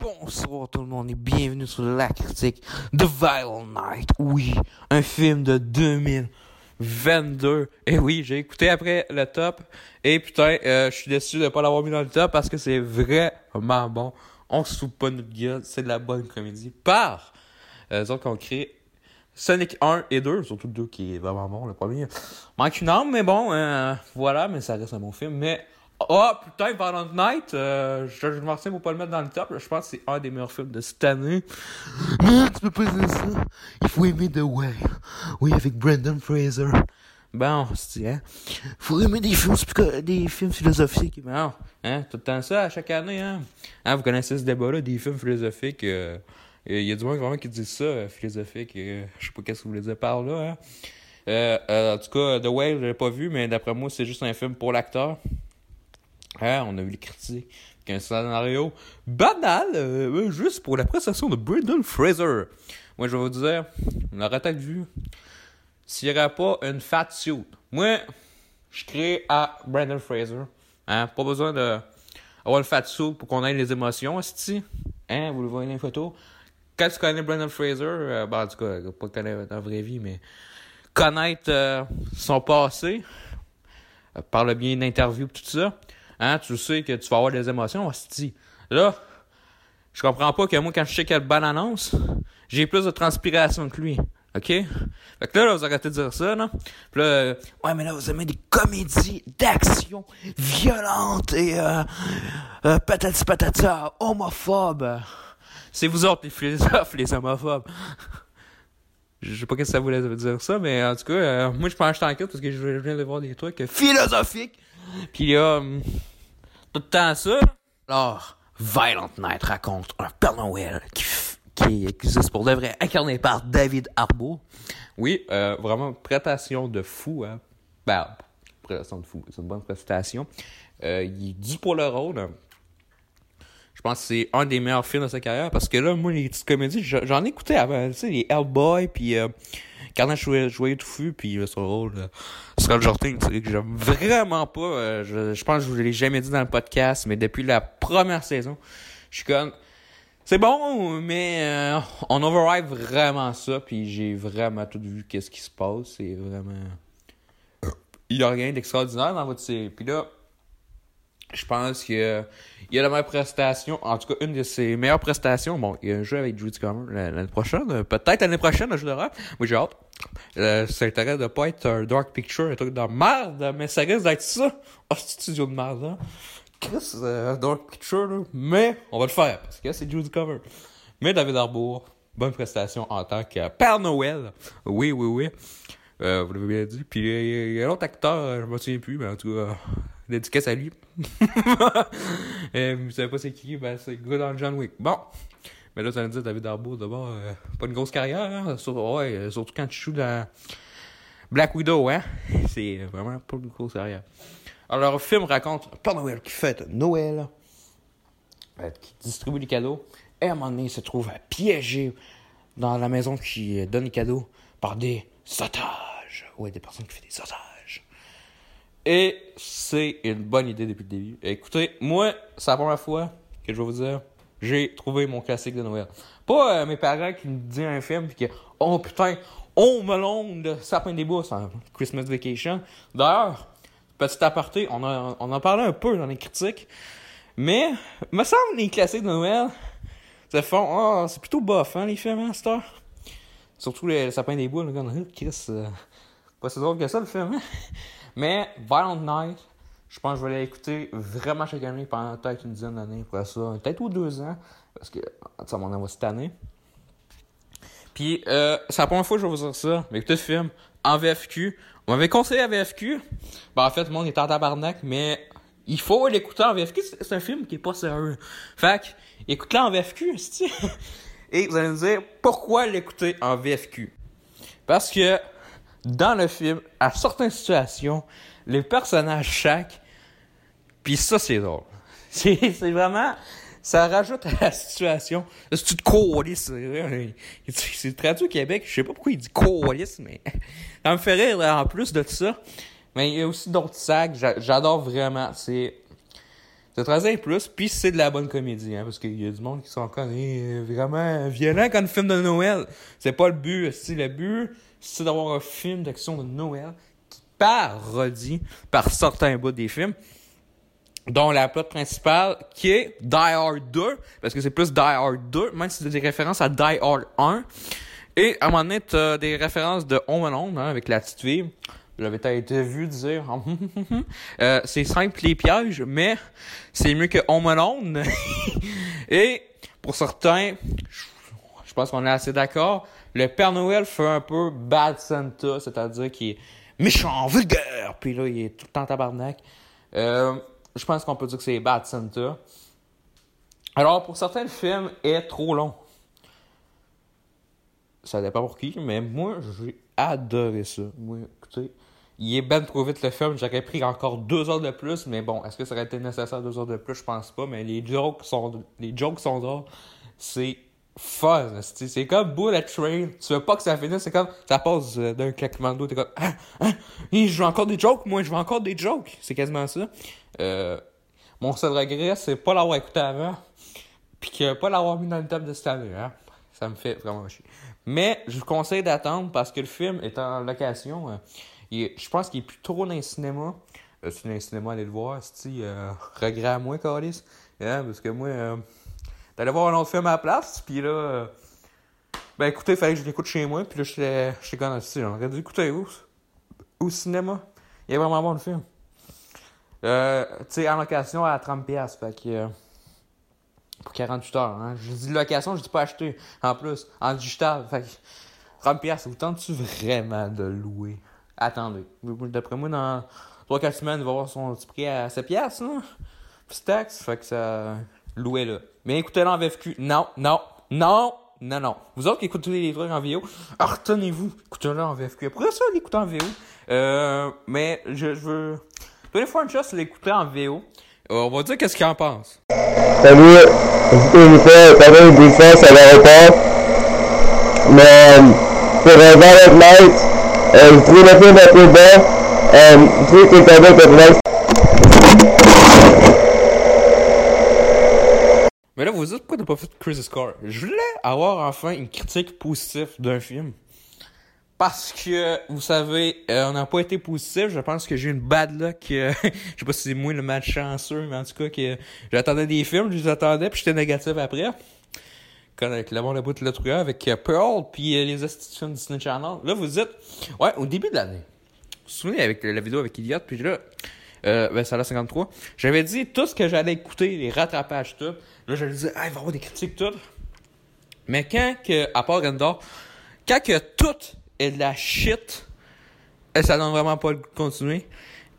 Bonsoir tout le monde et bienvenue sur la critique de Violent Night. Oui, un film de 2022. Et oui, j'ai écouté après le top. Et putain, euh, je suis déçu de pas l'avoir mis dans le top parce que c'est vraiment bon. On se pas notre gueule, c'est de la bonne comédie. Par euh, autres qu'on crée Sonic 1 et 2, surtout le 2 qui est vraiment bon, le premier. Manque une arme, mais bon, euh, voilà, mais ça reste un bon film. Mais Oh putain, Violent Night, euh, je, je pour pas le mettre dans le top. Je pense que c'est un des meilleurs films de cette année. Non, tu peux pas dire ça. Il faut aimer The Way. Oui, avec Brendan Fraser. Bon, c'est hein? Faut aimer des films, des films philosophiques. Bon, hein, tout le temps ça, à chaque année, hein. hein vous connaissez ce débat-là, des films philosophiques. Euh, il y a du monde vraiment qui dit ça, euh, philosophique. Euh, je sais pas qu'est-ce que vous voulez dire par là, hein. Euh, en tout cas, The Whale, je l'ai pas vu, mais d'après moi, c'est juste un film pour l'acteur. Hein, on a vu les critiques un scénario banal, euh, juste pour la prestation de Brendan Fraser. Moi, je vais vous dire, on l'aurait peut-être vu s'il n'y aurait pas une fat suit. Moi, je crée à Brendan Fraser. Hein, pas besoin de avoir une fat suit pour qu'on ait les émotions, cest Hein, vous le voyez dans les photos. Quand tu connais Brendan Fraser, euh, ben, en tout cas, pas connaître dans la vraie vie, mais connaître euh, son passé, par le bien d'interview tout ça, Hein, tu sais que tu vas avoir des émotions, hostie. Là, je comprends pas que moi, quand je sais quelle bonne annonce, j'ai plus de transpiration que lui. OK? Fait que là, vous arrêtez de dire ça, là. Là, euh, ouais, mais là, vous aimez des comédies d'action violentes et, euh, euh patati patata, homophobes. C'est vous autres, les philosophes, les homophobes. Je sais pas ce que ça voulait dire ça, mais en tout cas, euh, moi, je pense que je t'enquête parce que je viens de voir des trucs philosophiques. Puis là, hum, tout le temps ça. Alors, Violent Night raconte un Père Noël qui, qui existe pour de vrai, incarné par David Harbour. Oui, euh, vraiment, prestation de fou, hein. Ben, prestation de fou, c'est une bonne prestation. Euh, il est dû pour le rôle. Je pense que c'est un des meilleurs films de sa carrière parce que là, moi, les petites comédies, j'en ai écouté avant, tu sais, les Hellboy, puis euh, Carnage Joyeux Touffu, puis euh, son rôle, euh, Scott Jordan, que j'aime vraiment pas. Euh, je, je, pense que je vous l'ai jamais dit dans le podcast, mais depuis la première saison, je suis comme... C'est bon, mais euh, on override vraiment ça, puis j'ai vraiment tout vu qu'est-ce qui se passe. C'est vraiment... Il y a rien d'extraordinaire dans votre série. Puis là, je pense que il y a la meilleure prestation, en tout cas une de ses meilleures prestations. Bon, il y a un jeu avec Judy Comer l'année prochaine, peut-être l'année prochaine, un jeu d'horreur. Moi j'ai hâte. Euh, ça intéresse de pas être un dark picture, un truc de merde, mais ça risque d'être ça. Oh, studio de merde, hein? Chris, euh, dark picture, là. Mais on va le faire parce que c'est Judy Cover. Mais David Arbour, bonne prestation en tant que Père Noël. Oui, oui, oui. Euh, vous l'avez bien dit. Puis il y a un autre acteur, je me souviens plus, mais en tout cas, dédicace à lui. Et vous savez pas c'est qui, ben c'est le John Wick. Bon. Mais là, ça veut dire David Harbour, d'abord, euh, pas une grosse carrière, hein? Surtout, ouais, euh, surtout quand tu joues dans Black Widow, hein? C'est vraiment pas une grosse carrière. Alors, le film raconte Père Noël qui fête Noël, euh, qui distribue des cadeaux, et à un moment donné, il se trouve piégé dans la maison qui donne les cadeaux par des otages. Ouais, des personnes qui font des otages. Et c'est une bonne idée depuis le début. Écoutez, moi, c'est la première fois que je vais vous dire, j'ai trouvé mon classique de Noël. Pas euh, mes parents qui me disent un film puis que oh putain, on me de sapin des bois en Christmas Vacation. D'ailleurs, petit aparté, on, a, on en parlait un peu dans les critiques, mais me semble les classiques de Noël, ça font oh, c'est plutôt bof hein les films hein, cette Surtout le, sapin des bois, le gars, Chris, euh, pas si drôle que ça le film. Hein? Mais Violent Night, je pense que je vais l'écouter vraiment chaque année pendant peut-être une dizaine d'années après ça. Peut-être ou deux ans. Parce que ça m'en envoie cette année. Puis, euh, c'est la première fois que je vais vous dire ça. Mais écoutez le film en VFQ. On m'avait conseillé à VFQ. Ben, en fait, le monde est en tabarnak, mais il faut l'écouter en VFQ. C'est un film qui est pas sérieux. Fait que, écoute-le en VFQ, Et vous allez me dire, pourquoi l'écouter en VFQ? Parce que, dans le film, à certaines situations, les personnages chaque, puis ça, c'est drôle. C'est, vraiment, ça rajoute à la situation. C'est tu te c'est traduit au Québec, je sais pas pourquoi il dit coalice, mais ça me fait rire en plus de tout ça. Mais il y a aussi d'autres sacs, j'adore vraiment. C'est, C'est 13 ans plus, puis c'est de la bonne comédie, hein, parce qu'il y a du monde qui sont encore eh, vraiment violents quand un film de Noël. C'est pas le but. Si le but, c'est d'avoir un film d'action de Noël qui parodie par certains bouts des films, dont la plot principale qui est Die Hard 2, parce que c'est plus Die Hard 2, même si c'est des références à Die Hard 1. Et à un moment donné, t'as des références de Home Alone, hein, avec la petite fille. J'avais été vu dire euh, c'est simple les pièges, mais c'est mieux que Home Alone. Et pour certains, je pense qu'on est assez d'accord, le Père Noël fait un peu Bad Santa, c'est-à-dire qu'il est méchant, vulgaire, puis là, il est tout le temps tabarnak. Euh, je pense qu'on peut dire que c'est Bad Santa. Alors, pour certains, le film est trop long. Ça dépend pour qui, mais moi, j'ai adoré ça. Moi, écoutez, il est ben trop vite le film. J'aurais pris encore deux heures de plus, mais bon, est-ce que ça aurait été nécessaire deux heures de plus? Je pense pas, mais les jokes sont, les jokes sont drôles. C'est fun. C'est comme Bullet Train. Tu veux pas que ça finisse, c'est comme, ça passe euh, d'un claquement de dos, t'es comme, ah, ah, je veux encore des jokes, moi, je veux encore des jokes. C'est quasiment ça. Euh, mon seul regret, c'est pas l'avoir écouté avant, puis que pas l'avoir mis dans le top de cette année. Ça me fait vraiment chier. Mais je vous conseille d'attendre parce que le film est en location. Euh, je pense qu'il est plus trop dans le cinéma. Euh, si dans le cinéma, allez le voir. Si, euh, regret à moi, Carlis. Hein, parce que moi, t'allais voir un autre film à la place. Puis là, euh, ben écoutez, fallait que je l'écoute chez moi. Puis là, j'étais, j'étais comme on aurait dû écouter où Au cinéma. Il est vraiment bon le film. Euh, tu sais, en location à 30$. Fait que. Euh, pour 48 heures. Hein. Je dis location, je dis pas acheter. En plus, en digital. Fait que 30$, vous tentez-tu vraiment de louer? attendez. D'après moi, dans 3-4 semaines, il va avoir son petit prix à 7 piastres, là. Puis taxe, fait que ça... Louez là. Mais écoutez-le en VFQ. Non, non, non, non, non. Vous autres qui écoutez les trucs en VO, retenez-vous. Écoutez-le en VFQ. Après ça, l'écouter en VO. Euh, mais je, veux... Donnez fois une chance l'écouter en VO. Euh, on va dire qu'est-ce qu'il en pense. Salut, écoutez, Nicolas, t'avais une défense à l'aéroport. Mais, euh, pour Valent Night, euh, je trouve le film un peu bon. Euh, je trouve qu'il est un peu complexe. Mais là, vous vous dites pourquoi t'as pas fait Crazy Score? Je voulais avoir enfin une critique positive d'un film. Parce que, vous savez, euh, on n'a pas été positif. Je pense que j'ai eu une bad luck. euh, je sais pas si c'est moi le match chanceux, mais en tout cas, que j'attendais des films, je les attendais, puis j'étais négatif après. Comme avec le monde de bout de l'autre avec Pearl, puis euh, les institutions de Disney Channel. Là, vous dites, ouais, au début de l'année, vous vous souvenez avec euh, la vidéo avec Idiot, puis là, euh, ben, ça 53. J'avais dit tout ce que j'allais écouter, les rattrapages, tout. Là, je disais, ah, il va y avoir des critiques, tout. Mais quand que, à part Endor, quand que tout est de la shit, eh, ça donne vraiment pas le continuer.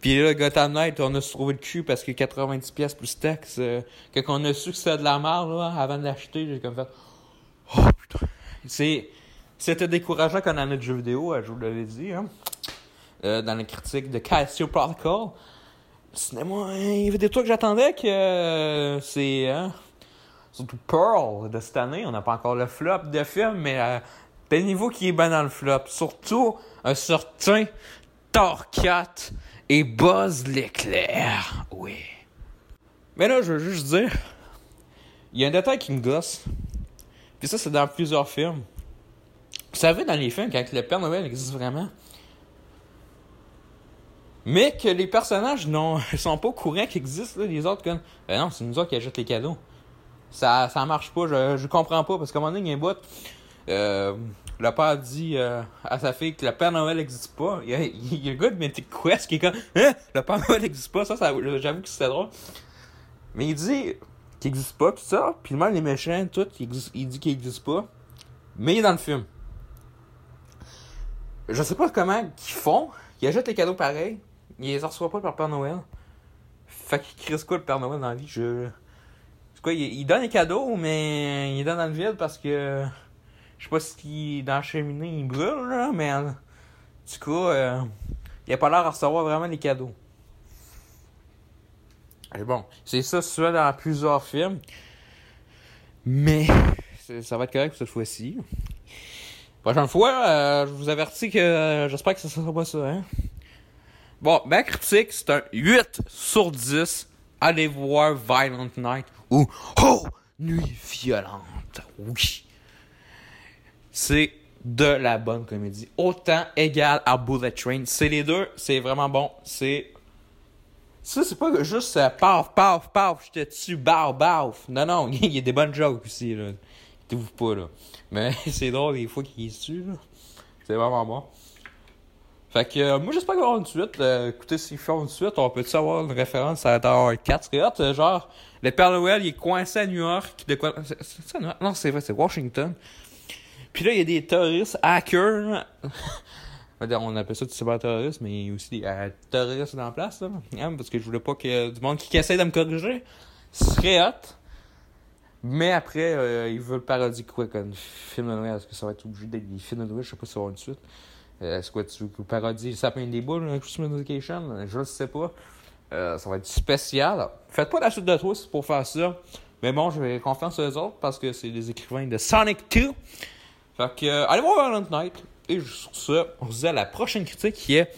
Puis là, Gotham Knight, on a se trouvé le cul parce que 90 pièces plus taxes. Euh, quand on a su que c'était de la merde, là, avant de l'acheter, j'ai comme fait, oh putain. C'est, c'était décourageant quand on a notre jeu vidéo, euh, je vous l'avais dit, hein. Euh, dans la critique de Cassio Protocol. Cinéma, hein, il y avait des trucs que j'attendais que euh, c'est hein, surtout Pearl de cette année. On n'a pas encore le flop de film, mais euh, le niveau qui est bien dans le flop. Surtout un certain 4 et Buzz l'éclair. Oui. Mais là, je veux juste dire, il y a un détail qui me gosse. Puis ça, c'est dans plusieurs films. Vous savez, dans les films, quand le Père Noël existe vraiment, mais que les personnages n'ont sont pas au courant qu'ils existent, là, les autres, comme, ben non, c'est nous autres qui achètent les cadeaux. Ça, ça marche pas, je, je comprends pas, parce qu'à un moment donné, il y a euh, le père dit euh, à sa fille que le Père Noël n'existe pas. Il y a, il y a le gars de Mythic qui est comme, hein, le Père Noël n'existe pas, ça, ça j'avoue que c'était drôle. Mais il dit qu'il n'existe pas, pis ça, puis le mal, les méchants, tout, il, existe- il dit qu'il n'existe pas. Mais il est dans le film. Je sais pas comment qu'ils font. Ils achètent les cadeaux pareils. Ils les reçoivent pas par Père Noël. Fait qu'il crisse quoi le Père Noël dans la vie? Je. C'est quoi, il, il donne les cadeaux, mais il donne dans le vide parce que. Je sais pas si dans la cheminée il brûle, là, mais tout cas, euh, il a pas l'air à recevoir vraiment les cadeaux. Et bon, c'est ça, ça dans plusieurs films. Mais ça va être correct cette fois-ci. Prochaine fois, euh, je vous avertis que j'espère que ça sera pas ça, hein. Bon, ma critique, c'est un 8 sur 10 allez voir Violent Night ou Oh, Nuit violente. Oui. C'est de la bonne comédie. Autant égal à Bullet Train. C'est les deux, c'est vraiment bon. C'est. Ça, c'est pas juste euh, paf, paf, paf, je te tue, baf, baf. Non, non, il y a des bonnes jokes aussi, là. Pas, là. Mais c'est drôle les fois qu'il tue, là. C'est vraiment bon. Fait que euh, moi j'espère qu'il va y avoir une suite. Euh, écoutez, s'ils font une suite, on peut-tu avoir une référence à Tower 4? C'est hot, euh, genre, le Père Noël il est coincé à New York. De quoi... C'est ça? Non, c'est vrai, c'est Washington. Puis là, il y a des terroristes hackers. on appelle ça du cyber-terrorisme, mais il y a aussi des euh, terroristes dans la place, là. Hein, parce que je voulais pas que du monde qui essaie de me corriger serait hot. Mais après, euh, ils veulent parodier quoi comme film de Noël? Est-ce que ça va être obligé d'être des films de Noël? Je sais pas si ça va avoir une suite. Euh, Est-ce que tu veux parodier le sapin des boules, hein, Christmas Education? Je le sais pas. Euh, ça va être spécial. Faites pas la suite de twist pour faire ça. Mais bon, j'ai confiance aux autres parce que c'est des écrivains de Sonic 2. Fait que, euh, allez voir Violent Night. Et sur ce, on se dit à la prochaine critique qui est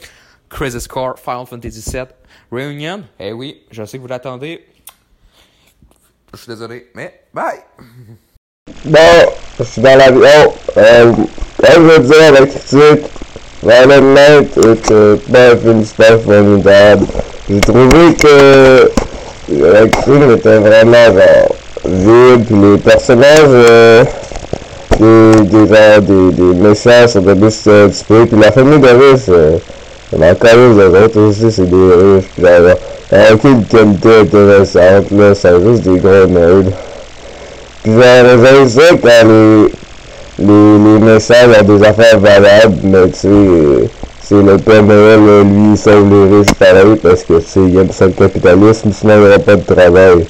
Crazy Score Final Fantasy VII Reunion. Eh oui, je sais que vous l'attendez. Je suis désolé, mais bye! Bon, suis dans l'avion. Euh, comme je disais à la critique, Violent Night est pas un film super formidable. J'ai trouvé que la critique était vraiment genre vide, puis les personnages euh, des, des, des, des méchants sont un peu stéréotypés, puis la famille de riches, euh, on en connaît les autres aussi, c'est des riches, puis genre, a aucune qualité intéressante, là, c'est juste des gros nerds. Puis genre, j'aime ça quand les, les, les méchants ont des affaires valables, mais tu sais, c'est le Père Noël, lui, il sauve les riches pareil, parce que tu sais, il aime ça le capitalisme, sinon il n'y aura pas de travail.